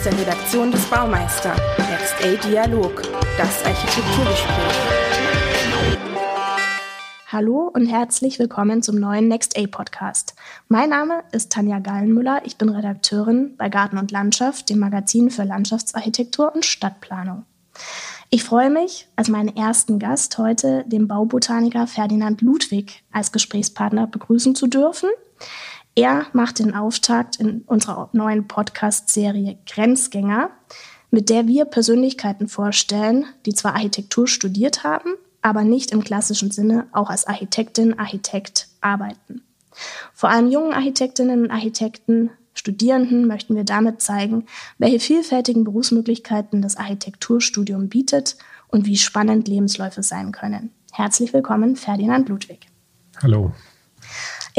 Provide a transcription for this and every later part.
aus der Redaktion des Baumeister. Next A Dialog, das Architekturgespräch. Hallo und herzlich willkommen zum neuen Next A Podcast. Mein Name ist Tanja Gallenmüller. Ich bin Redakteurin bei Garten und Landschaft, dem Magazin für Landschaftsarchitektur und Stadtplanung. Ich freue mich, als meinen ersten Gast heute den Baubotaniker Ferdinand Ludwig als Gesprächspartner begrüßen zu dürfen. Er macht den Auftakt in unserer neuen Podcast-Serie Grenzgänger, mit der wir Persönlichkeiten vorstellen, die zwar Architektur studiert haben, aber nicht im klassischen Sinne auch als Architektin, Architekt arbeiten. Vor allem jungen Architektinnen und Architekten, Studierenden möchten wir damit zeigen, welche vielfältigen Berufsmöglichkeiten das Architekturstudium bietet und wie spannend Lebensläufe sein können. Herzlich willkommen, Ferdinand Ludwig. Hallo.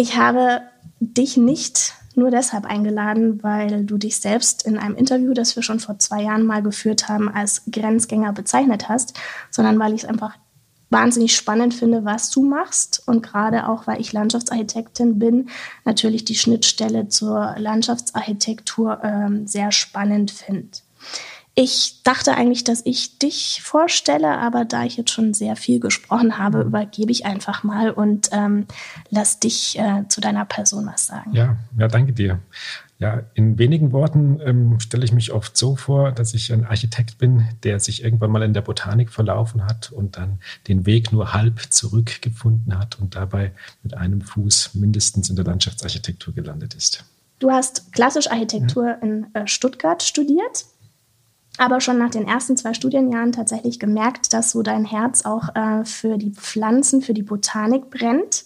Ich habe dich nicht nur deshalb eingeladen, weil du dich selbst in einem Interview, das wir schon vor zwei Jahren mal geführt haben, als Grenzgänger bezeichnet hast, sondern weil ich es einfach wahnsinnig spannend finde, was du machst und gerade auch, weil ich Landschaftsarchitektin bin, natürlich die Schnittstelle zur Landschaftsarchitektur ähm, sehr spannend finde. Ich dachte eigentlich, dass ich dich vorstelle, aber da ich jetzt schon sehr viel gesprochen habe, mhm. übergebe ich einfach mal und ähm, lass dich äh, zu deiner Person was sagen. Ja, ja, danke dir. Ja, in wenigen Worten ähm, stelle ich mich oft so vor, dass ich ein Architekt bin, der sich irgendwann mal in der Botanik verlaufen hat und dann den Weg nur halb zurückgefunden hat und dabei mit einem Fuß mindestens in der Landschaftsarchitektur gelandet ist. Du hast klassisch Architektur ja. in äh, Stuttgart studiert aber schon nach den ersten zwei Studienjahren tatsächlich gemerkt, dass so dein Herz auch äh, für die Pflanzen, für die Botanik brennt.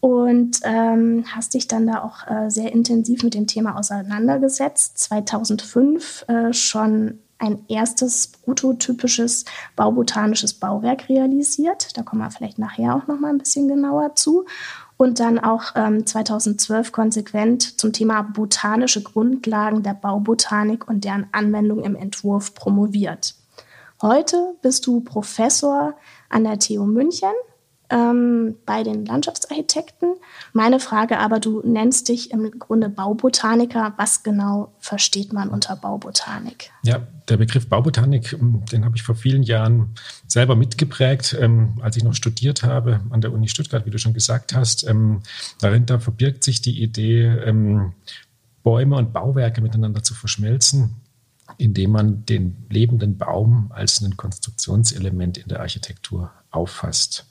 Und ähm, hast dich dann da auch äh, sehr intensiv mit dem Thema auseinandergesetzt. 2005 äh, schon ein erstes prototypisches baubotanisches Bauwerk realisiert. Da kommen wir vielleicht nachher auch noch mal ein bisschen genauer zu und dann auch ähm, 2012 konsequent zum Thema botanische Grundlagen der Baubotanik und deren Anwendung im Entwurf promoviert. Heute bist du Professor an der TU München ähm, bei den Landschaftsarchitekten. Meine Frage aber, du nennst dich im Grunde Baubotaniker. Was genau versteht man unter Baubotanik? Ja, der Begriff Baubotanik, ähm, den habe ich vor vielen Jahren selber mitgeprägt, ähm, als ich noch studiert habe an der Uni Stuttgart, wie du schon gesagt hast. Ähm, darin da verbirgt sich die Idee, ähm, Bäume und Bauwerke miteinander zu verschmelzen indem man den lebenden Baum als ein Konstruktionselement in der Architektur auffasst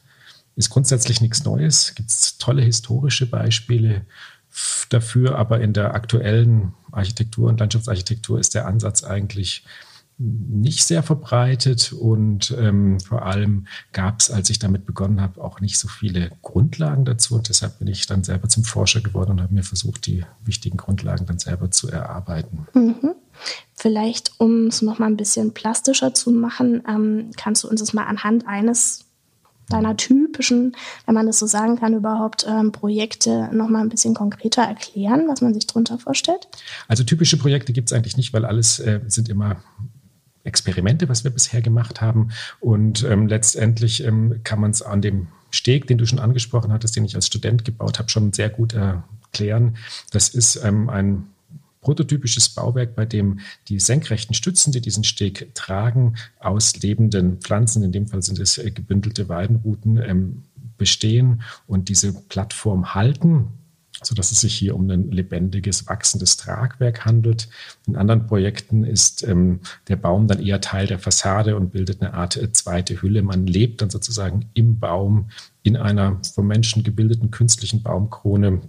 ist grundsätzlich nichts Neues. Gibt tolle historische Beispiele dafür, aber in der aktuellen Architektur und Landschaftsarchitektur ist der Ansatz eigentlich nicht sehr verbreitet und ähm, vor allem gab es, als ich damit begonnen habe, auch nicht so viele Grundlagen dazu und deshalb bin ich dann selber zum Forscher geworden und habe mir versucht, die wichtigen Grundlagen dann selber zu erarbeiten. Mhm. Vielleicht, um es nochmal ein bisschen plastischer zu machen, ähm, kannst du uns das mal anhand eines deiner typischen, wenn man das so sagen kann, überhaupt ähm, Projekte noch mal ein bisschen konkreter erklären, was man sich darunter vorstellt? Also typische Projekte gibt es eigentlich nicht, weil alles äh, sind immer Experimente, was wir bisher gemacht haben. Und ähm, letztendlich ähm, kann man es an dem Steg, den du schon angesprochen hattest, den ich als Student gebaut habe, schon sehr gut erklären. Das ist ähm, ein prototypisches Bauwerk, bei dem die senkrechten Stützen, die diesen Steg tragen, aus lebenden Pflanzen, in dem Fall sind es äh, gebündelte Weidenruten, ähm, bestehen und diese Plattform halten so dass es sich hier um ein lebendiges, wachsendes Tragwerk handelt. In anderen Projekten ist ähm, der Baum dann eher Teil der Fassade und bildet eine Art äh, zweite Hülle. Man lebt dann sozusagen im Baum in einer vom Menschen gebildeten künstlichen Baumkrone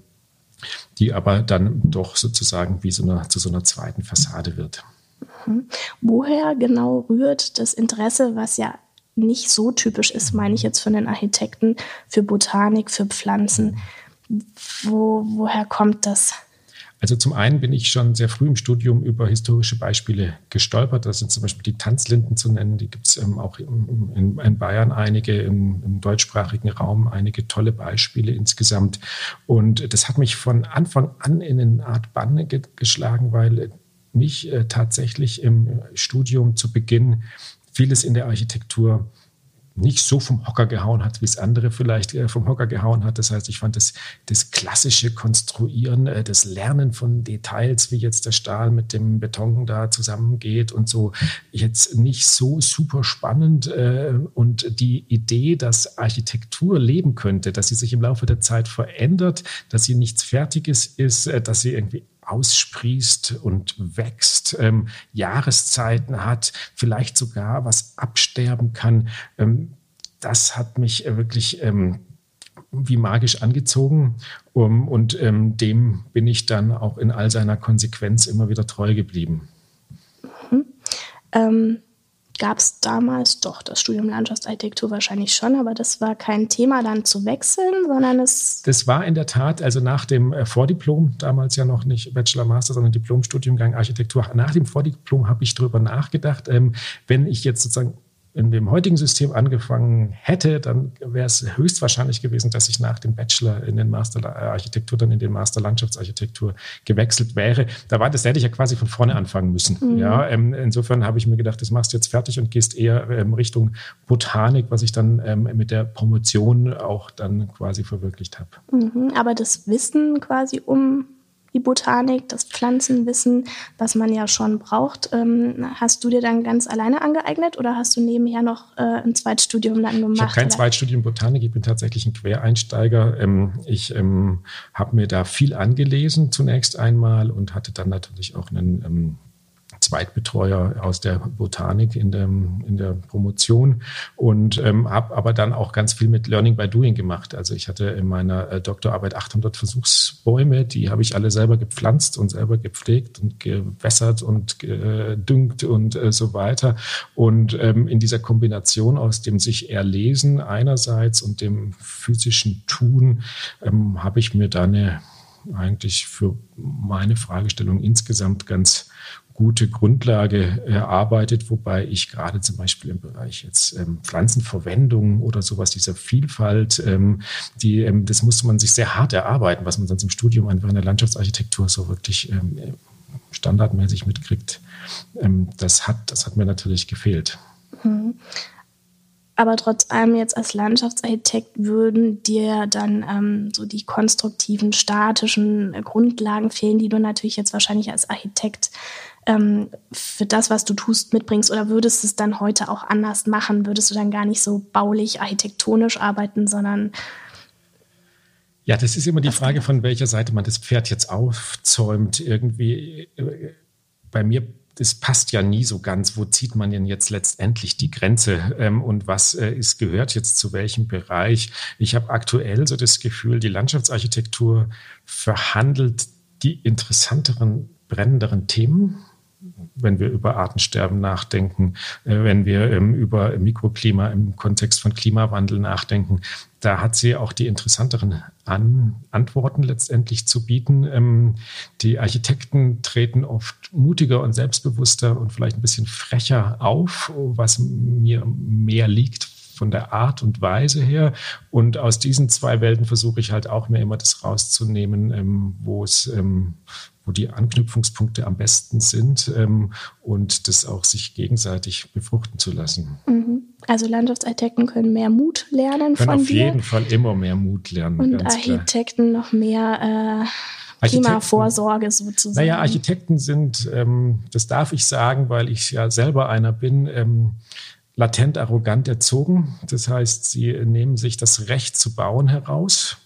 die aber dann doch sozusagen wie so eine, zu so einer zweiten Fassade wird. Mhm. Woher genau rührt das Interesse, was ja nicht so typisch ist, meine ich jetzt für den Architekten, für Botanik, für Pflanzen? Wo, woher kommt das? Also zum einen bin ich schon sehr früh im Studium über historische Beispiele gestolpert. Da sind zum Beispiel die Tanzlinden zu nennen. Die gibt es ähm, auch in, in, in, Bayern einige, im, im, deutschsprachigen Raum einige tolle Beispiele insgesamt. Und das hat mich von Anfang an in eine Art Banne ge geschlagen, weil mich äh, tatsächlich im Studium zu Beginn vieles in der Architektur nicht so vom Hocker gehauen hat, wie es andere vielleicht äh, vom Hocker gehauen hat. Das heißt, ich fand das, das klassische Konstruieren, äh, das Lernen von Details, wie jetzt der Stahl mit dem Beton da zusammengeht und so, jetzt nicht so super spannend. Äh, und die Idee, dass Architektur leben könnte, dass sie sich im Laufe der Zeit verändert, dass sie nichts Fertiges ist, dass sie irgendwie aussprießt und wächst, ähm, Jahreszeiten hat, vielleicht sogar was absterben kann. Ähm, das hat mich äh, wirklich ähm, wie magisch angezogen um, und ähm, dem bin ich dann auch in all seiner Konsequenz immer wieder treu geblieben. Mhm. Gab es damals doch das Studium Landschaftsarchitektur wahrscheinlich schon, aber das war kein Thema dann zu wechseln, sondern es. Das war in der Tat, also nach dem äh, Vordiplom, damals ja noch nicht Bachelor, Master, sondern Diplomstudiumgang Architektur. Nach dem Vordiplom habe ich darüber nachgedacht, ähm, wenn ich jetzt sozusagen in dem heutigen System angefangen hätte, dann wäre es höchstwahrscheinlich gewesen, dass ich nach dem Bachelor in den Master Architektur dann in den Master Landschaftsarchitektur gewechselt wäre. Da war das hätte ich ja quasi von vorne anfangen müssen. Mhm. Ja, ähm, insofern habe ich mir gedacht, das machst du jetzt fertig und gehst eher ähm, Richtung Botanik, was ich dann ähm, mit der Promotion auch dann quasi verwirklicht habe. Mhm, aber das Wissen quasi um die Botanik, das Pflanzenwissen, was man ja schon braucht. Ähm, hast du dir dann ganz alleine angeeignet oder hast du nebenher noch äh, ein Zweitstudium dann gemacht? Ich habe kein oder? Zweitstudium Botanik, ich bin tatsächlich ein Quereinsteiger. Ähm, ich ähm, habe mir da viel angelesen zunächst einmal und hatte dann natürlich auch einen Zweitbetreuer aus der Botanik in der, in der Promotion und ähm, habe aber dann auch ganz viel mit Learning by Doing gemacht. Also ich hatte in meiner äh, Doktorarbeit 800 Versuchsbäume, die habe ich alle selber gepflanzt und selber gepflegt und gewässert und gedüngt und äh, so weiter. Und ähm, in dieser Kombination aus dem sich erlesen einerseits und dem physischen Tun ähm, habe ich mir da eine eigentlich für meine Fragestellung insgesamt ganz gute Grundlage erarbeitet, wobei ich gerade zum Beispiel im Bereich jetzt ähm, Pflanzenverwendung oder sowas, dieser Vielfalt, ähm, die, ähm, das musste man sich sehr hart erarbeiten, was man sonst im Studium einfach in der Landschaftsarchitektur so wirklich ähm, standardmäßig mitkriegt. Ähm, das, hat, das hat mir natürlich gefehlt. Mhm. Aber trotz allem jetzt als Landschaftsarchitekt würden dir dann ähm, so die konstruktiven, statischen Grundlagen fehlen, die du natürlich jetzt wahrscheinlich als Architekt ähm, für das, was du tust, mitbringst? Oder würdest du es dann heute auch anders machen? Würdest du dann gar nicht so baulich, architektonisch arbeiten, sondern ja, das ist immer die Frage, von welcher Seite man das Pferd jetzt aufzäumt. Irgendwie äh, bei mir, das passt ja nie so ganz. Wo zieht man denn jetzt letztendlich die Grenze ähm, und was äh, ist, gehört jetzt zu welchem Bereich? Ich habe aktuell so das Gefühl, die Landschaftsarchitektur verhandelt die interessanteren, brennenderen Themen wenn wir über Artensterben nachdenken, äh, wenn wir ähm, über Mikroklima im Kontext von Klimawandel nachdenken, da hat sie auch die interessanteren An Antworten letztendlich zu bieten. Ähm, die Architekten treten oft mutiger und selbstbewusster und vielleicht ein bisschen frecher auf, was mir mehr liegt von der Art und Weise her. Und aus diesen zwei Welten versuche ich halt auch mir immer das rauszunehmen, ähm, wo es wo die Anknüpfungspunkte am besten sind ähm, und das auch sich gegenseitig befruchten zu lassen. Mhm. Also Landschaftsarchitekten können mehr Mut lernen können von auf dir. jeden Fall immer mehr Mut lernen. Und Architekten klar. noch mehr äh, Klimavorsorge sozusagen. Naja, Architekten sind, ähm, das darf ich sagen, weil ich ja selber einer bin, ähm, latent arrogant erzogen. Das heißt, sie nehmen sich das Recht zu bauen heraus.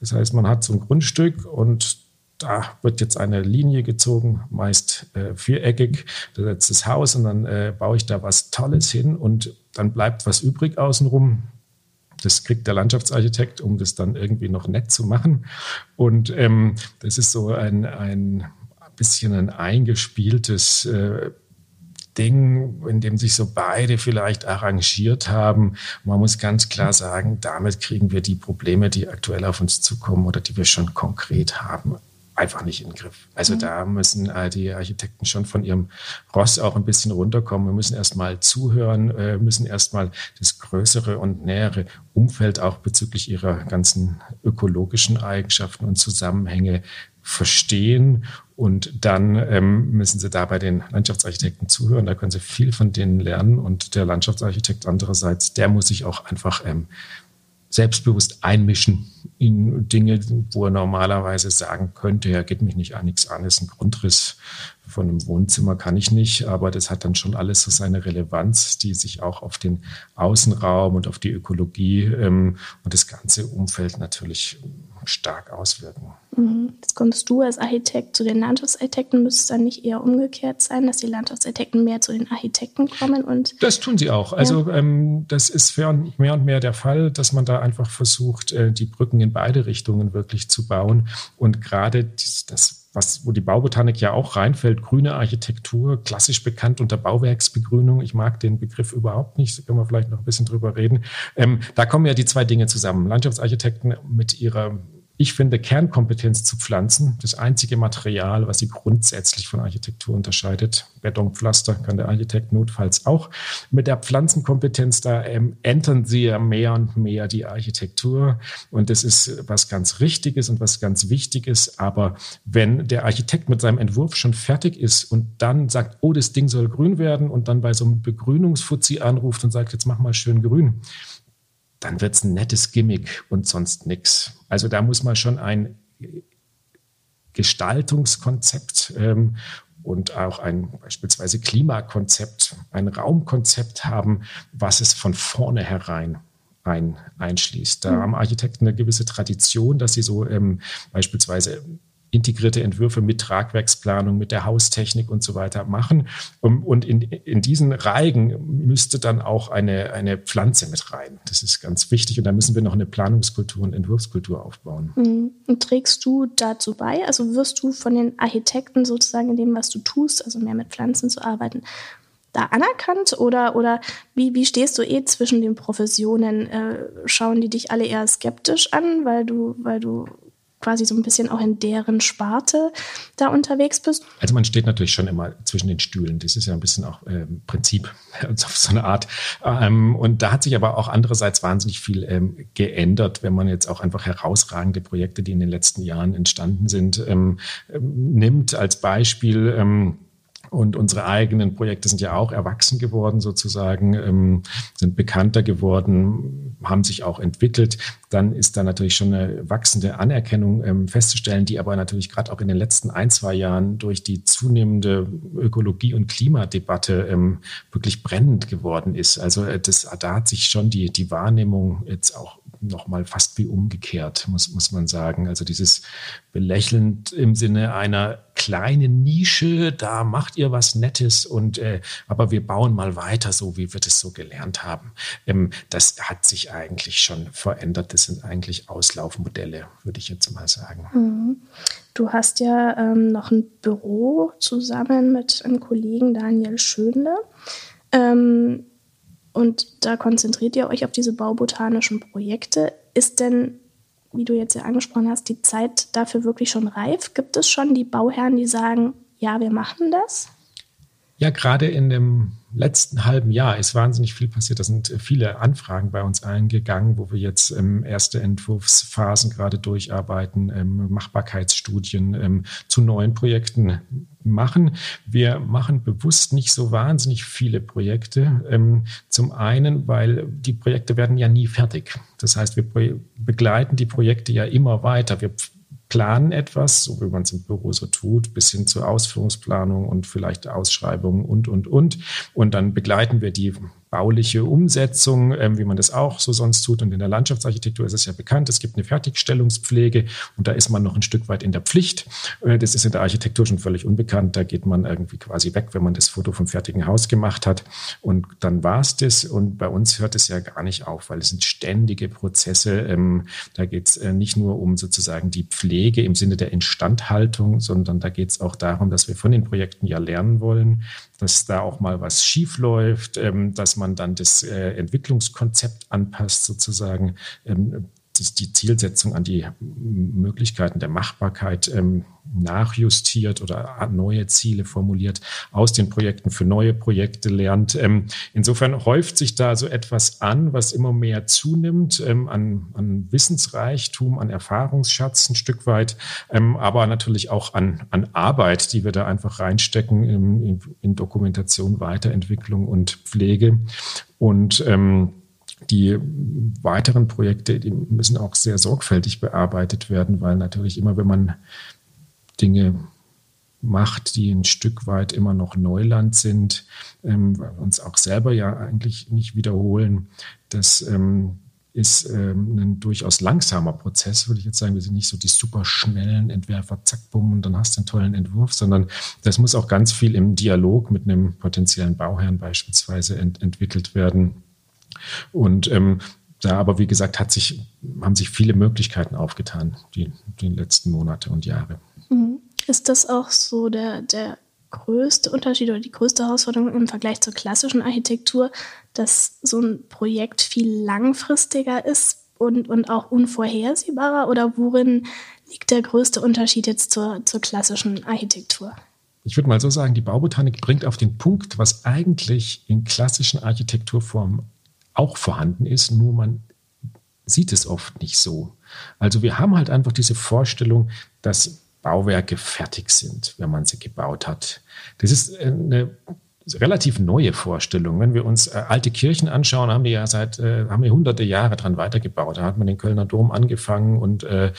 Das heißt, man hat so ein Grundstück und da wird jetzt eine Linie gezogen, meist äh, viereckig, da setzt das Haus und dann äh, baue ich da was Tolles hin und dann bleibt was übrig außenrum. Das kriegt der Landschaftsarchitekt, um das dann irgendwie noch nett zu machen. Und ähm, das ist so ein, ein bisschen ein eingespieltes äh, Ding, in dem sich so beide vielleicht arrangiert haben. Man muss ganz klar sagen, damit kriegen wir die Probleme, die aktuell auf uns zukommen oder die wir schon konkret haben, einfach nicht in den Griff. Also mhm. da müssen äh, die Architekten schon von ihrem Ross auch ein bisschen runterkommen. Wir müssen erstmal zuhören, äh, müssen erstmal das größere und nähere Umfeld auch bezüglich ihrer ganzen ökologischen Eigenschaften und Zusammenhänge verstehen und dann ähm, müssen Sie da bei den Landschaftsarchitekten zuhören. Da können Sie viel von denen lernen. Und der Landschaftsarchitekt andererseits, der muss sich auch einfach ähm, selbstbewusst einmischen in Dinge, wo er normalerweise sagen könnte, er geht mich nicht an, nichts an, ist ein Grundriss von einem Wohnzimmer kann ich nicht, aber das hat dann schon alles so seine Relevanz, die sich auch auf den Außenraum und auf die Ökologie ähm, und das ganze Umfeld natürlich stark auswirken. Mhm. Jetzt kommst du als Architekt zu den Landschaftsarchitekten. Müsste es dann nicht eher umgekehrt sein, dass die Landschaftsarchitekten mehr zu den Architekten kommen? Und das tun sie auch. Also ja. ähm, das ist mehr und mehr der Fall, dass man da einfach versucht, äh, die Brücken in beide Richtungen wirklich zu bauen. Und gerade das was, wo die Baubotanik ja auch reinfällt, grüne Architektur, klassisch bekannt unter Bauwerksbegrünung. Ich mag den Begriff überhaupt nicht, da können wir vielleicht noch ein bisschen drüber reden. Ähm, da kommen ja die zwei Dinge zusammen. Landschaftsarchitekten mit ihrer ich finde Kernkompetenz zu Pflanzen, das einzige Material, was sie grundsätzlich von Architektur unterscheidet. Betonpflaster kann der Architekt notfalls auch. Mit der Pflanzenkompetenz, da ähm, entern sie ja mehr und mehr die Architektur. Und das ist was ganz Richtiges und was ganz Wichtiges. Aber wenn der Architekt mit seinem Entwurf schon fertig ist und dann sagt, oh, das Ding soll grün werden und dann bei so einem Begrünungsfuzzi anruft und sagt, jetzt mach mal schön grün, dann wird es ein nettes Gimmick und sonst nichts. Also da muss man schon ein Gestaltungskonzept ähm, und auch ein beispielsweise Klimakonzept, ein Raumkonzept haben, was es von vornherein ein, einschließt. Da mhm. haben Architekten eine gewisse Tradition, dass sie so ähm, beispielsweise integrierte Entwürfe mit Tragwerksplanung, mit der Haustechnik und so weiter machen. Und in, in diesen Reigen müsste dann auch eine, eine Pflanze mit rein. Das ist ganz wichtig. Und da müssen wir noch eine Planungskultur und Entwurfskultur aufbauen. Mhm. Und trägst du dazu bei? Also wirst du von den Architekten sozusagen in dem, was du tust, also mehr mit Pflanzen zu arbeiten, da anerkannt oder, oder wie, wie stehst du eh zwischen den Professionen? Äh, schauen die dich alle eher skeptisch an, weil du, weil du quasi so ein bisschen auch in deren Sparte da unterwegs bist? Also man steht natürlich schon immer zwischen den Stühlen. Das ist ja ein bisschen auch äh, Prinzip auf so eine Art. Ähm, und da hat sich aber auch andererseits wahnsinnig viel ähm, geändert, wenn man jetzt auch einfach herausragende Projekte, die in den letzten Jahren entstanden sind, ähm, ähm nimmt als Beispiel. Und unsere eigenen Projekte sind ja auch erwachsen geworden, sozusagen, ähm, sind bekannter geworden, haben sich auch entwickelt. Dann ist da natürlich schon eine wachsende Anerkennung ähm, festzustellen, die aber natürlich gerade auch in den letzten ein, zwei Jahren durch die zunehmende Ökologie- und Klimadebatte ähm, wirklich brennend geworden ist. Also äh, das, da hat sich schon die, die Wahrnehmung jetzt auch nochmal fast wie umgekehrt, muss, muss man sagen. Also dieses belächelnd im Sinne einer kleinen Nische, da macht ihr was Nettes und äh, aber wir bauen mal weiter, so wie wir das so gelernt haben. Ähm, das hat sich eigentlich schon verändert. Das sind eigentlich Auslaufmodelle, würde ich jetzt mal sagen. Mhm. Du hast ja ähm, noch ein Büro zusammen mit einem Kollegen Daniel Schönle. Ähm, und da konzentriert ihr euch auf diese baubotanischen Projekte. Ist denn, wie du jetzt ja angesprochen hast, die Zeit dafür wirklich schon reif? Gibt es schon die Bauherren, die sagen, ja, wir machen das? Ja, gerade in dem letzten halben Jahr ist wahnsinnig viel passiert. Da sind viele Anfragen bei uns eingegangen, wo wir jetzt ähm, erste Entwurfsphasen gerade durcharbeiten, ähm, Machbarkeitsstudien ähm, zu neuen Projekten machen. Wir machen bewusst nicht so wahnsinnig viele Projekte. Ähm, zum einen, weil die Projekte werden ja nie fertig. Das heißt, wir begleiten die Projekte ja immer weiter. Wir planen etwas, so wie man es im Büro so tut, bis hin zur Ausführungsplanung und vielleicht Ausschreibungen und, und, und. Und dann begleiten wir die bauliche Umsetzung, ähm, wie man das auch so sonst tut. Und in der Landschaftsarchitektur ist es ja bekannt, es gibt eine Fertigstellungspflege und da ist man noch ein Stück weit in der Pflicht. Äh, das ist in der Architektur schon völlig unbekannt. Da geht man irgendwie quasi weg, wenn man das Foto vom fertigen Haus gemacht hat. Und dann war es das. Und bei uns hört es ja gar nicht auf, weil es sind ständige Prozesse. Ähm, da geht es äh, nicht nur um sozusagen die Pflege im Sinne der Instandhaltung, sondern da geht es auch darum, dass wir von den Projekten ja lernen wollen, dass da auch mal was schief läuft, ähm, dass man dann das äh, Entwicklungskonzept anpasst sozusagen. Ähm, die Zielsetzung an die Möglichkeiten der Machbarkeit ähm, nachjustiert oder neue Ziele formuliert, aus den Projekten für neue Projekte lernt. Ähm, insofern häuft sich da so etwas an, was immer mehr zunimmt ähm, an, an, Wissensreichtum, an Erfahrungsschatz ein Stück weit, ähm, aber natürlich auch an, an, Arbeit, die wir da einfach reinstecken in, in Dokumentation, Weiterentwicklung und Pflege. Und ähm, die weiteren Projekte, die müssen auch sehr sorgfältig bearbeitet werden, weil natürlich immer, wenn man Dinge macht, die ein Stück weit immer noch Neuland sind, ähm, uns auch selber ja eigentlich nicht wiederholen. Das ähm, ist ähm, ein durchaus langsamer Prozess, würde ich jetzt sagen. Wir sind nicht so die super schnellen Entwerfer, zack, bumm, und dann hast du einen tollen Entwurf, sondern das muss auch ganz viel im Dialog mit einem potenziellen Bauherrn beispielsweise ent entwickelt werden. Und ähm, da aber, wie gesagt, hat sich, haben sich viele Möglichkeiten aufgetan, die, die letzten Monate und Jahre. Mhm. Ist das auch so der, der größte Unterschied oder die größte Herausforderung im Vergleich zur klassischen Architektur, dass so ein Projekt viel langfristiger ist und, und auch unvorhersehbarer? Oder worin liegt der größte Unterschied jetzt zur, zur klassischen Architektur? Ich würde mal so sagen, die Baubotanik bringt auf den Punkt, was eigentlich in klassischen Architekturformen auch vorhanden ist, nur man sieht es oft nicht so. Also wir haben halt einfach diese Vorstellung, dass Bauwerke fertig sind, wenn man sie gebaut hat. Das ist eine relativ neue Vorstellung. Wenn wir uns äh, alte Kirchen anschauen, haben die ja seit äh, haben wir hunderte Jahre dran weitergebaut. Da hat man den Kölner Dom angefangen und äh,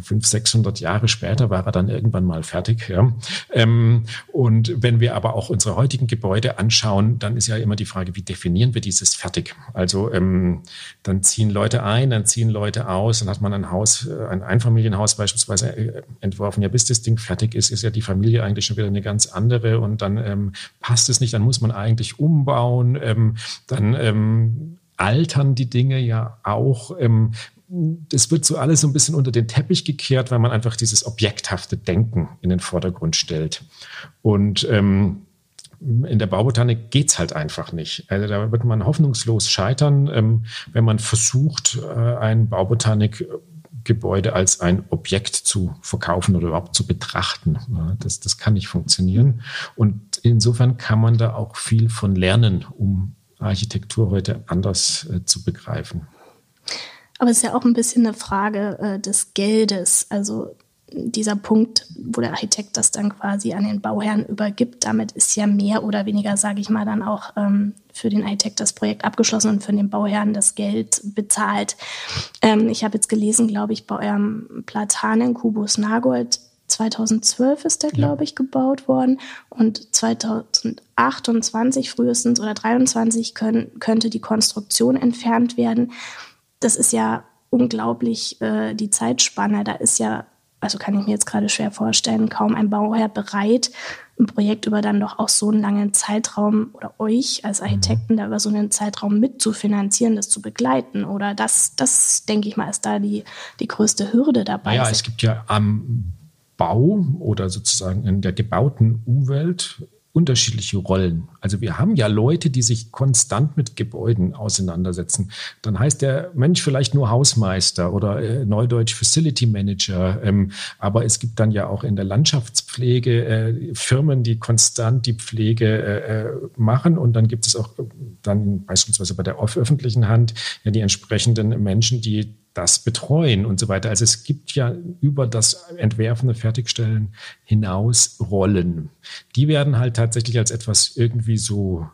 500, 600 Jahre später war er dann irgendwann mal fertig. Ja. Ähm, und wenn wir aber auch unsere heutigen Gebäude anschauen, dann ist ja immer die Frage, wie definieren wir dieses fertig? Also ähm, dann ziehen Leute ein, dann ziehen Leute aus, dann hat man ein Haus, äh, ein Einfamilienhaus beispielsweise äh, entworfen. Ja, bis das Ding fertig ist, ist ja die Familie eigentlich schon wieder eine ganz andere und dann ähm, passt es nicht nicht, dann muss man eigentlich umbauen, ähm, dann ähm, altern die Dinge ja auch. Ähm, das wird so alles so ein bisschen unter den Teppich gekehrt, weil man einfach dieses objekthafte Denken in den Vordergrund stellt. Und ähm, in der Baubotanik geht es halt einfach nicht. Also da wird man hoffnungslos scheitern, ähm, wenn man versucht, äh, ein Baubotanik Gebäude als ein Objekt zu verkaufen oder überhaupt zu betrachten. Das, das kann nicht funktionieren. Und insofern kann man da auch viel von lernen, um Architektur heute anders äh, zu begreifen. Aber es ist ja auch ein bisschen eine Frage äh, des Geldes. Also dieser Punkt, wo der Architekt das dann quasi an den Bauherrn übergibt, damit ist ja mehr oder weniger, sage ich mal, dann auch ähm, für den Architekt das Projekt abgeschlossen und für den Bauherrn das Geld bezahlt. Ähm, ich habe jetzt gelesen, glaube ich, bei eurem Platanen Kubus Nagold 2012 ist der, glaube ich, gebaut worden und 2028 frühestens oder 23 können, könnte die Konstruktion entfernt werden. Das ist ja unglaublich äh, die Zeitspanne. Da ist ja also kann ich mir jetzt gerade schwer vorstellen, kaum ein Bauherr bereit, ein Projekt über dann doch auch so einen langen Zeitraum oder euch als Architekten da über so einen Zeitraum mitzufinanzieren, das zu begleiten. Oder das, das denke ich mal, ist da die, die größte Hürde dabei. Ja, es gibt ja am Bau oder sozusagen in der gebauten Umwelt unterschiedliche Rollen. Also wir haben ja Leute, die sich konstant mit Gebäuden auseinandersetzen. Dann heißt der Mensch vielleicht nur Hausmeister oder äh, Neudeutsch Facility Manager. Ähm, aber es gibt dann ja auch in der Landschaftspflege äh, Firmen, die konstant die Pflege äh, äh machen. Und dann gibt es auch dann beispielsweise bei der öffentlichen Hand ja die entsprechenden Menschen, die das betreuen und so weiter. Also es gibt ja über das Entwerfen Fertigstellen hinaus Rollen. Die werden halt tatsächlich als etwas irgendwie so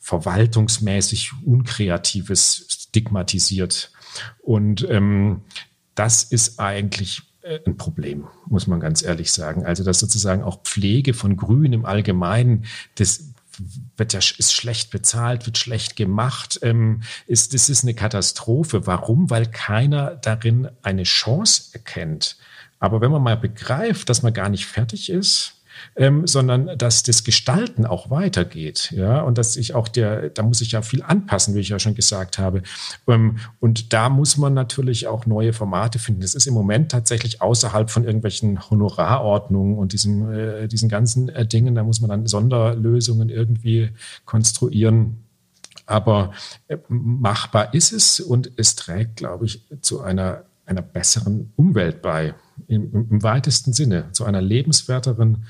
verwaltungsmäßig Unkreatives stigmatisiert. Und ähm, das ist eigentlich äh, ein Problem, muss man ganz ehrlich sagen. Also, dass sozusagen auch Pflege von Grün im Allgemeinen, das wird ja, ist schlecht bezahlt, wird schlecht gemacht, ähm, ist, das ist eine Katastrophe. Warum? Weil keiner darin eine Chance erkennt. Aber wenn man mal begreift, dass man gar nicht fertig ist, ähm, sondern dass das Gestalten auch weitergeht. Ja, und dass ich auch der, da muss ich ja viel anpassen, wie ich ja schon gesagt habe. Ähm, und da muss man natürlich auch neue Formate finden. Das ist im Moment tatsächlich außerhalb von irgendwelchen Honorarordnungen und diesen, äh, diesen ganzen äh, Dingen. Da muss man dann Sonderlösungen irgendwie konstruieren. Aber äh, machbar ist es und es trägt, glaube ich, zu einer, einer besseren Umwelt bei, im, im weitesten Sinne, zu einer lebenswerteren,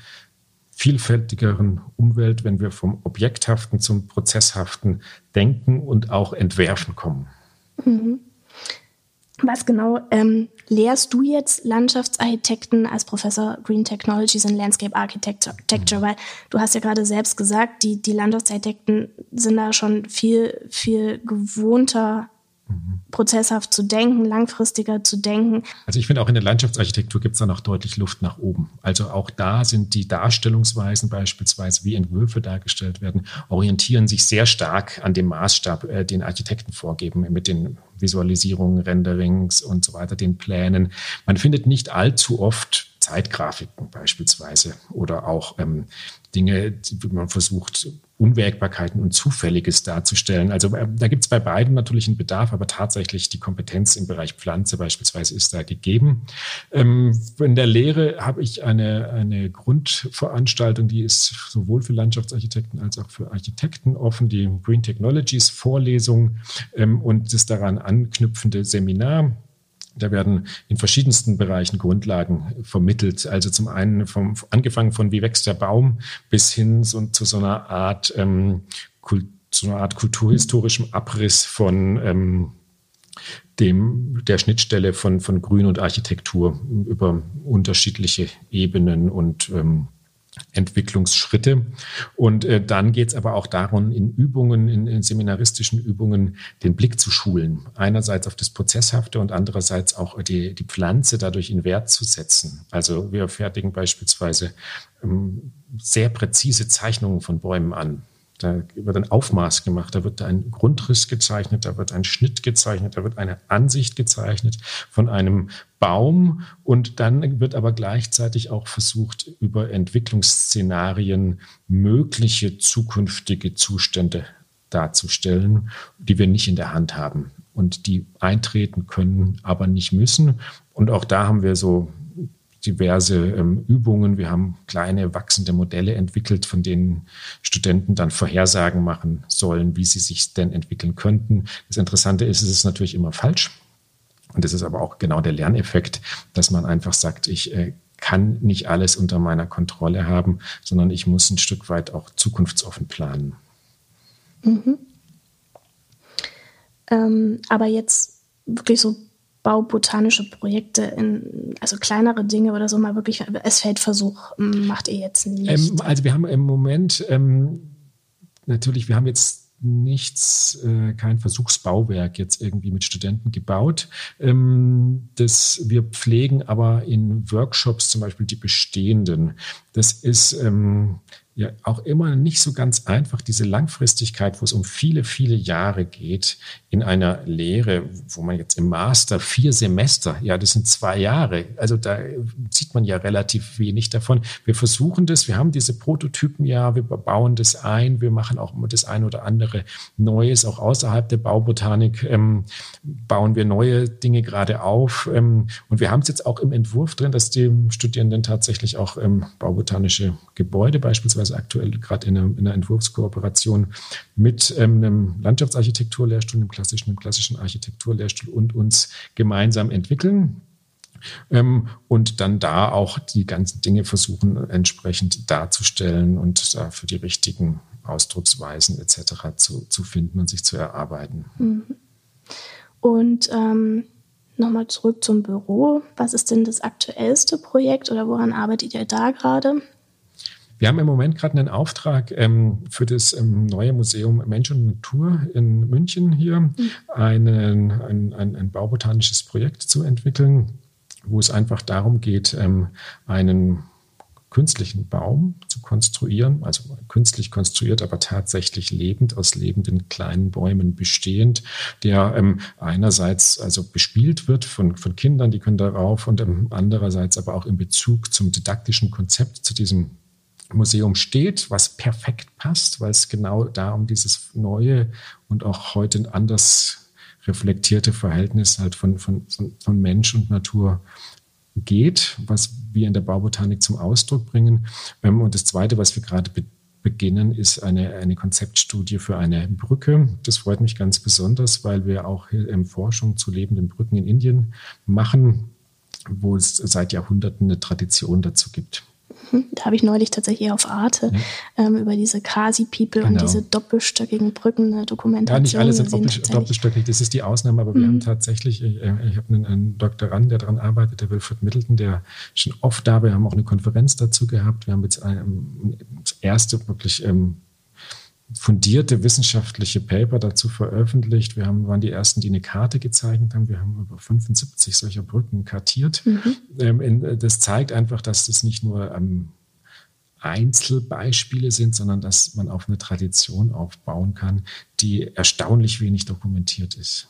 vielfältigeren Umwelt, wenn wir vom Objekthaften zum Prozesshaften denken und auch entwerfen kommen. Mhm. Was genau ähm, lehrst du jetzt Landschaftsarchitekten als Professor Green Technologies and Landscape Architecture? Mhm. Weil du hast ja gerade selbst gesagt, die, die Landschaftsarchitekten sind da schon viel, viel gewohnter prozesshaft zu denken, langfristiger zu denken. Also ich finde auch in der Landschaftsarchitektur gibt es da noch deutlich Luft nach oben. Also auch da sind die Darstellungsweisen beispielsweise, wie Entwürfe dargestellt werden, orientieren sich sehr stark an dem Maßstab, äh, den Architekten vorgeben, mit den Visualisierungen, Renderings und so weiter, den Plänen. Man findet nicht allzu oft Zeitgrafiken beispielsweise oder auch ähm, Dinge, die man versucht, Unwägbarkeiten und Zufälliges darzustellen. Also äh, da gibt es bei beiden natürlich einen Bedarf, aber tatsächlich die Kompetenz im Bereich Pflanze beispielsweise ist da gegeben. Ähm, in der Lehre habe ich eine, eine Grundveranstaltung, die ist sowohl für Landschaftsarchitekten als auch für Architekten offen, die Green Technologies Vorlesung ähm, und das daran anknüpfende Seminar da werden in verschiedensten Bereichen Grundlagen vermittelt. Also zum einen vom, angefangen von wie wächst der Baum bis hin so, zu so einer Art, ähm, zu einer Art kulturhistorischem Abriss von ähm, dem, der Schnittstelle von, von Grün und Architektur über unterschiedliche Ebenen und ähm, Entwicklungsschritte. Und äh, dann geht es aber auch darum, in Übungen, in, in, seminaristischen Übungen den Blick zu schulen. Einerseits auf das Prozesshafte und andererseits auch die, die Pflanze dadurch in Wert zu setzen. Also wir fertigen beispielsweise ähm, sehr präzise Zeichnungen von Bäumen an. Da wird ein Aufmaß gemacht, da wird ein Grundriss gezeichnet, da wird ein Schnitt gezeichnet, da wird eine Ansicht gezeichnet von einem Baum und dann wird aber gleichzeitig auch versucht, über Entwicklungsszenarien mögliche zukünftige Zustände darzustellen, die wir nicht in der Hand haben und die eintreten können, aber nicht müssen. Und auch da haben wir so diverse ähm, Übungen. Wir haben kleine wachsende Modelle entwickelt, von denen Studenten dann Vorhersagen machen sollen, wie sie sich denn entwickeln könnten. Das Interessante ist, es ist natürlich immer falsch. Und das ist aber auch genau der Lerneffekt, dass man einfach sagt, ich äh, kann nicht alles unter meiner Kontrolle haben, sondern ich muss ein Stück weit auch zukunftsoffen planen. Mhm. Ähm, aber jetzt wirklich so baubotanische Projekte, in, also kleinere Dinge oder so mal wirklich als Feldversuch macht ihr jetzt nicht? Ähm, also wir haben im Moment ähm, natürlich, wir haben jetzt nichts, äh, kein Versuchsbauwerk jetzt irgendwie mit Studenten gebaut. Ähm, das, wir pflegen aber in Workshops zum Beispiel die bestehenden. Das ist ähm, ja auch immer nicht so ganz einfach, diese Langfristigkeit, wo es um viele, viele Jahre geht, in einer Lehre, wo man jetzt im Master vier Semester, ja, das sind zwei Jahre, also da sieht man ja relativ wenig davon. Wir versuchen das, wir haben diese Prototypen ja, wir bauen das ein, wir machen auch das ein oder andere Neues, auch außerhalb der Baubotanik ähm, bauen wir neue Dinge gerade auf. Ähm, und wir haben es jetzt auch im Entwurf drin, dass die Studierenden tatsächlich auch ähm, baubotanische Gebäude beispielsweise beziehungsweise aktuell gerade in, in, einer Entwurfskooperation mit ähm, einem Landschaftsarchitekturlehrstuhl, einem klassischen, einem klassischen Architekturlehrstuhl und uns gemeinsam entwickeln. Ähm, und dann da auch die ganzen Dinge versuchen entsprechend darzustellen und da für die richtigen Ausdrucksweisen etc. zu, zu finden und sich zu erarbeiten. Mhm. Und ähm, nochmal zurück zum Büro. Was ist denn das aktuellste Projekt oder woran arbeitet ihr da gerade? Wir haben im Moment gerade einen Auftrag ähm, für das ähm, neue Museum Mensch und Natur in München hier, mhm. einen, ein, ein, ein, baubotanisches Projekt zu entwickeln, wo es einfach darum geht, ähm, einen künstlichen Baum zu konstruieren, also künstlich konstruiert, aber tatsächlich lebend, aus lebenden kleinen Bäumen bestehend, der ähm, einerseits also bespielt wird von, von Kindern, die können darauf und ähm, andererseits aber auch in Bezug zum didaktischen Konzept zu diesem Museum steht, was perfekt passt, weil es genau da um dieses neue und auch heute anders reflektierte Verhältnis halt von, von, von Mensch und Natur geht, was wir in der Baubotanik zum Ausdruck bringen. Ähm, und das Zweite, was wir gerade beginnen, ist eine, eine Konzeptstudie für eine Brücke. Das freut mich ganz besonders, weil wir auch Forschung zu lebenden Brücken in Indien machen, wo es seit Jahrhunderten eine Tradition dazu gibt. Da habe ich neulich tatsächlich auf Arte ja. ähm, über diese Kasi-People genau. und diese doppelstöckigen Brücken eine Dokumentation. Ja, nicht alle sind doppel, doppelstöckig, das ist die Ausnahme, aber wir mhm. haben tatsächlich, ich, äh, ich habe einen, einen, Doktorand, der daran arbeitet, der Wilfred Middleton, der schon oft da, wir haben auch eine Konferenz dazu gehabt, wir haben jetzt ein, das erste wirklich ähm, fundierte wissenschaftliche Paper dazu veröffentlicht. Wir haben, waren die ersten, die eine Karte gezeichnet haben. Wir haben über 75 solcher Brücken kartiert. Mhm. Ähm, das zeigt einfach, dass das nicht nur ähm, Einzelbeispiele sind, sondern dass man auf eine Tradition aufbauen kann, die erstaunlich wenig dokumentiert ist.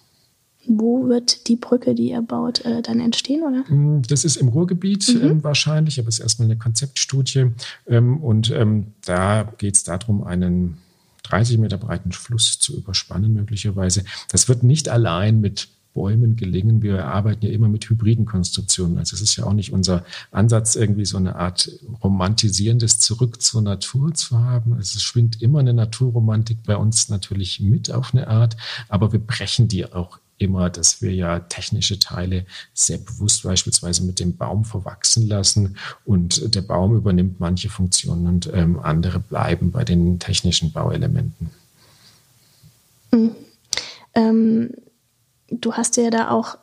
Wo wird die Brücke, die ihr baut, äh, dann entstehen, oder? Mm, das ist im Ruhrgebiet mhm. ähm, wahrscheinlich, aber es ist erstmal eine Konzeptstudie. Ähm, und ähm, da geht es darum, einen 30 Meter breiten Fluss zu überspannen möglicherweise. Das wird nicht allein mit Bäumen gelingen. Wir arbeiten ja immer mit hybriden Konstruktionen. Also es ist ja auch nicht unser Ansatz, irgendwie so eine Art romantisierendes Zurück zur Natur zu haben. Es schwingt immer eine Naturromantik bei uns natürlich mit auf eine Art, aber wir brechen die auch immer, dass wir ja technische Teile sehr bewusst beispielsweise mit dem Baum verwachsen lassen und der Baum übernimmt manche Funktionen und ähm, andere bleiben bei den technischen Bauelementen. Mhm. Ähm, du hast ja da auch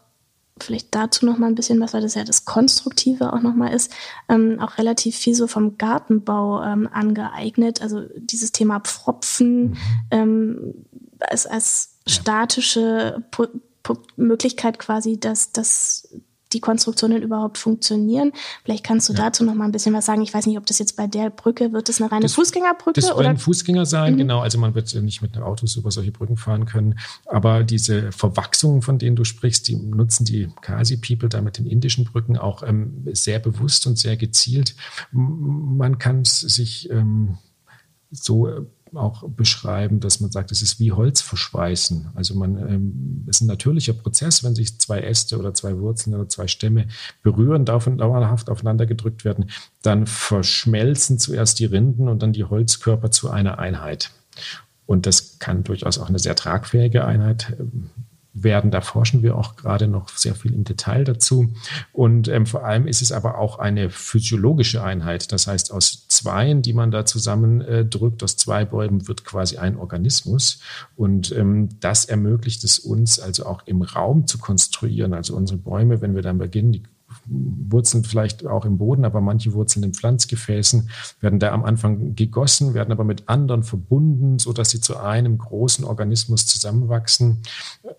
vielleicht dazu noch mal ein bisschen was, weil das ja das Konstruktive auch noch mal ist, ähm, auch relativ viel so vom Gartenbau ähm, angeeignet. Also dieses Thema Pfropfen mhm. ähm, als, als statische Möglichkeit quasi, dass, dass die Konstruktionen überhaupt funktionieren. Vielleicht kannst du ja. dazu noch mal ein bisschen was sagen. Ich weiß nicht, ob das jetzt bei der Brücke wird das eine reine das, Fußgängerbrücke das oder ein Fußgänger sein, mhm. genau. Also man wird nicht mit Autos über solche Brücken fahren können. Aber diese Verwachsungen, von denen du sprichst, die nutzen die Kasi People da mit den indischen Brücken auch ähm, sehr bewusst und sehr gezielt. Man kann es sich ähm, so äh, auch beschreiben, dass man sagt, es ist wie Holz verschweißen. Also man, ähm, es ist ein natürlicher Prozess, wenn sich zwei Äste oder zwei Wurzeln oder zwei Stämme berühren, dauerhaft aufeinander gedrückt werden, dann verschmelzen zuerst die Rinden und dann die Holzkörper zu einer Einheit. Und das kann durchaus auch eine sehr tragfähige Einheit ähm, werden. Da forschen wir auch gerade noch sehr viel im Detail dazu. Und ähm, vor allem ist es aber auch eine physiologische Einheit. Das heißt, aus Zweien, die man da zusammendrückt, äh, aus zwei Bäumen wird quasi ein Organismus. Und ähm, das ermöglicht es uns also auch im Raum zu konstruieren. Also unsere Bäume, wenn wir dann beginnen, die Wurzeln vielleicht auch im Boden, aber manche Wurzeln in Pflanzgefäßen werden da am Anfang gegossen, werden aber mit anderen verbunden, so dass sie zu einem großen Organismus zusammenwachsen,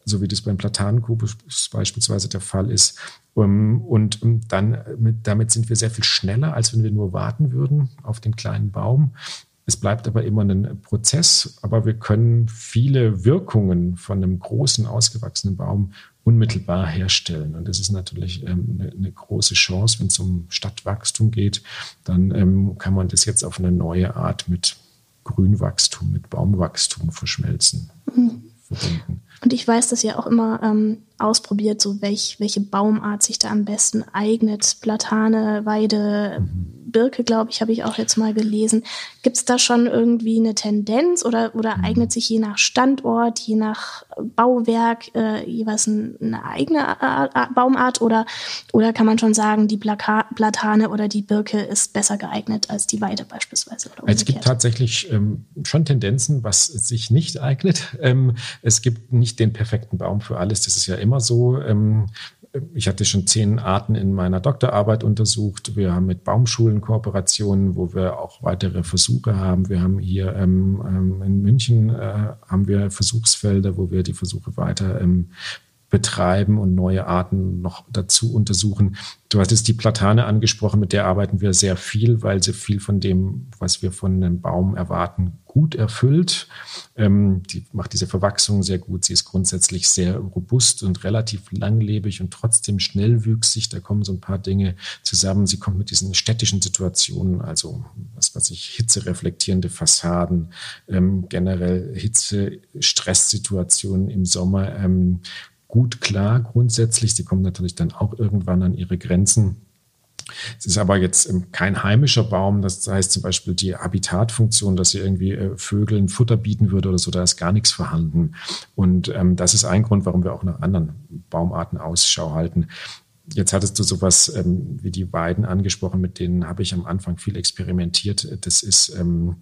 so wie das beim Platanenkubus beispielsweise der Fall ist. Ähm, und dann damit sind wir sehr viel schneller, als wenn wir nur warten würden auf den kleinen Baum. Es bleibt aber immer ein Prozess, aber wir können viele Wirkungen von einem großen, ausgewachsenen Baum unmittelbar herstellen. Und das ist natürlich ähm, eine, eine, große Chance, wenn es um Stadtwachstum geht. Dann ähm, kann man das jetzt auf eine neue Art mit Grünwachstum, mit Baumwachstum verschmelzen, mhm. Und ich weiß, dass ihr auch immer ähm, ausprobiert, so welch, welche Baumart sich da am besten eignet. Platane, Weide, mhm. Birke, glaube ich, habe ich auch jetzt mal gelesen. Gibt es da schon irgendwie eine Tendenz oder, oder mhm. eignet sich je nach Standort, je nach Bauwerk äh, jeweils eine eigene Baumart oder, oder kann man schon sagen, die Plaka Platane oder die Birke ist besser geeignet als die Weide beispielsweise? es gibt tatsächlich ähm, schon Tendenzen, was sich nicht eignet. Ähm, es gibt nicht den perfekten Baum für alles. Das ist ja immer immer so. Ähm, ich hatte schon zehn Arten in meiner Doktorarbeit untersucht. Wir haben mit Baumschulen Kooperationen, wo wir auch weitere Versuche haben. Wir haben hier ähm, ähm, in München äh, haben wir Versuchsfelder, wo wir die Versuche weiter ähm, betreiben und neue Arten noch dazu untersuchen. Du hattest die Platane angesprochen, mit der arbeiten wir sehr viel, weil sie viel von dem, was wir von einem Baum erwarten, gut erfüllt. Ähm, die macht diese Verwachsung sehr gut. Sie ist grundsätzlich sehr robust und relativ langlebig und trotzdem schnellwüchsig. Da kommen so ein paar Dinge zusammen. Sie kommt mit diesen städtischen Situationen, also was weiß ich, hitzereflektierende Fassaden, ähm, generell Hitze, Stresssituationen im Sommer, ähm, gut klar grundsätzlich. Sie kommen natürlich dann auch irgendwann an ihre Grenzen. Es ist aber jetzt ähm, kein heimischer Baum. Das heißt zum Beispiel die Habitatfunktion, dass sie irgendwie äh, Vögeln Futter bieten würde oder so, da ist gar nichts vorhanden. Und ähm, das ist ein Grund, warum wir auch nach anderen Baumarten Ausschau halten. Jetzt hattest du sowas ähm, wie die Weiden angesprochen, mit denen habe ich am Anfang viel experimentiert. Das ist ähm,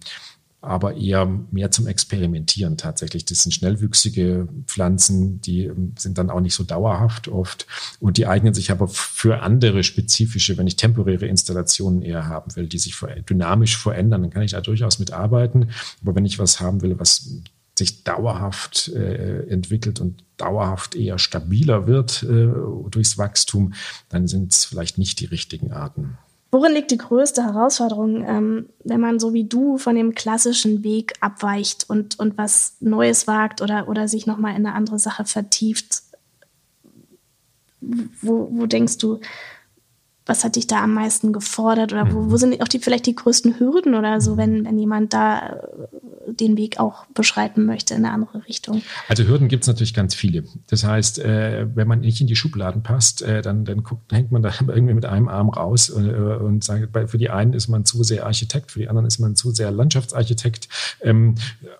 aber eher mehr zum Experimentieren tatsächlich. Das sind schnellwüchsige Pflanzen, die ähm, sind dann auch nicht so dauerhaft oft und die eignen sich aber für andere spezifische, wenn ich temporäre Installationen eher haben will, die sich dynamisch verändern, dann kann ich da durchaus mitarbeiten. Aber wenn ich was haben will, was sich dauerhaft äh, entwickelt und dauerhaft eher stabiler wird äh, durchs Wachstum, dann sind es vielleicht nicht die richtigen Arten. Worin liegt die größte Herausforderung, ähm, wenn man so wie du von dem klassischen Weg abweicht und, und was Neues wagt oder, oder sich nochmal in eine andere Sache vertieft? Wo, wo denkst du, was hat dich da am meisten gefordert oder wo, wo sind auch die, vielleicht die größten Hürden oder so, wenn, wenn jemand da äh, den Weg auch beschreiten möchte in eine andere Richtung? Also Hürden gibt es natürlich ganz viele. Das heißt, äh, wenn man nicht in die Schubladen passt, äh, dann, dann guckt, hängt man da irgendwie mit einem Arm raus und, äh, und sagt, für die einen ist man zu sehr Architekt, für die anderen ist man zu sehr Landschaftsarchitekt. Ähm,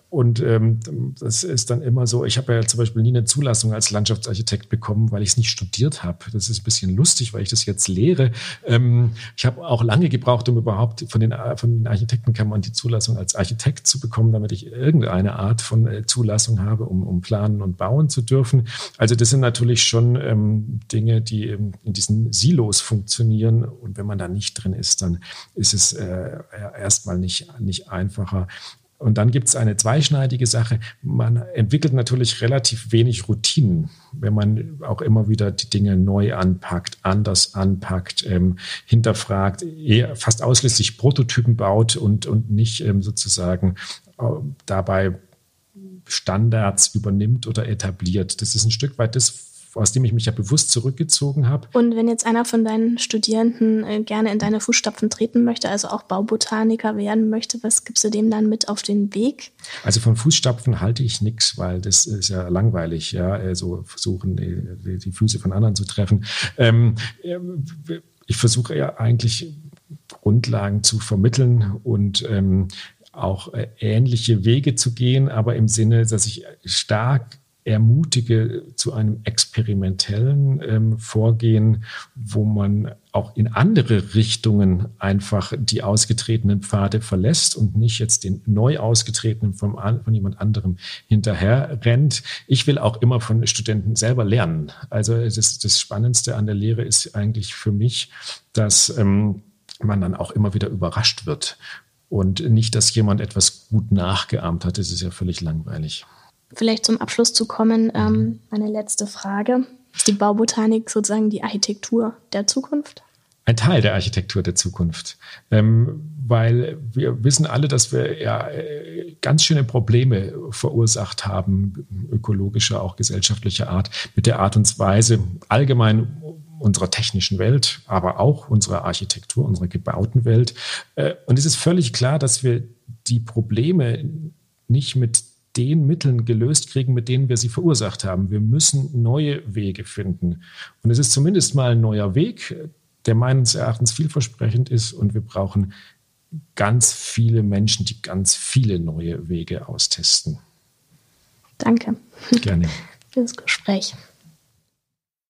und ähm, das ist dann immer so, ich habe ja zum Beispiel nie eine Zulassung als Landschaftsarchitekt bekommen, weil ich es nicht studiert habe. Das ist ein bisschen lustig, weil ich das jetzt lehre. Ähm, ich habe auch lange gebraucht, um überhaupt von den, von den Architektenkammern die Zulassung als Architekt zu bekommen, damit ich irgendeine Art von äh, Zulassung habe, um, um planen und bauen zu dürfen. Also das sind natürlich schon ähm, Dinge, die in diesen Silos funktionieren. Und wenn man da nicht drin ist, dann ist es äh, erstmal nicht, nicht einfacher. Und dann gibt es eine zweischneidige Sache. Man entwickelt natürlich relativ wenig Routinen, wenn man auch immer wieder die Dinge neu anpackt, anders anpackt, ähm, hinterfragt, eher fast ausschließlich Prototypen baut und, und nicht ähm, sozusagen äh, dabei Standards übernimmt oder etabliert. Das ist ein Stück weit das, aus dem ich mich ja bewusst zurückgezogen habe. Und wenn jetzt einer von deinen Studierenden äh, gerne in deine Fußstapfen treten möchte, also auch Baubotaniker werden möchte, was gibst du dem dann mit auf den Weg? Also von Fußstapfen halte ich nichts, weil das ist ja langweilig, ja, so also versuchen, die, die Füße von anderen zu treffen. Ähm, ich versuche ja eigentlich Grundlagen zu vermitteln und ähm, auch äh, ähnliche Wege zu gehen, aber im Sinne, dass ich stark ermutige zu einem experimentellen ähm, Vorgehen, wo man auch in andere Richtungen einfach die ausgetretenen Pfade verlässt und nicht jetzt den neu ausgetretenen von, von jemand anderem hinterher rennt. Ich will auch immer von Studenten selber lernen. Also das, das Spannendste an der Lehre ist eigentlich für mich, dass ähm, man dann auch immer wieder überrascht wird und nicht, dass jemand etwas gut nachgeahmt hat. Das ist ja völlig langweilig vielleicht zum Abschluss zu kommen, ähm, meine letzte Frage. Ist die Baubotanik sozusagen die Architektur der Zukunft? Ein Teil der Architektur der Zukunft. Ähm, weil wir wissen alle, dass wir ja äh, ganz schöne Probleme verursacht haben, ökologischer, auch gesellschaftlicher Art, mit der Art und Weise allgemein unserer technischen Welt, aber auch unserer Architektur, unserer gebauten Welt. Äh, und es ist völlig klar, dass wir die Probleme nicht mit den Mitteln gelöst kriegen, mit denen wir sie verursacht haben. Wir müssen neue Wege finden. Und es ist zumindest mal ein neuer Weg, der meines Erachtens vielversprechend ist. Und wir brauchen ganz viele Menschen, die ganz viele neue Wege austesten. Danke. Gerne. Für das Gespräch.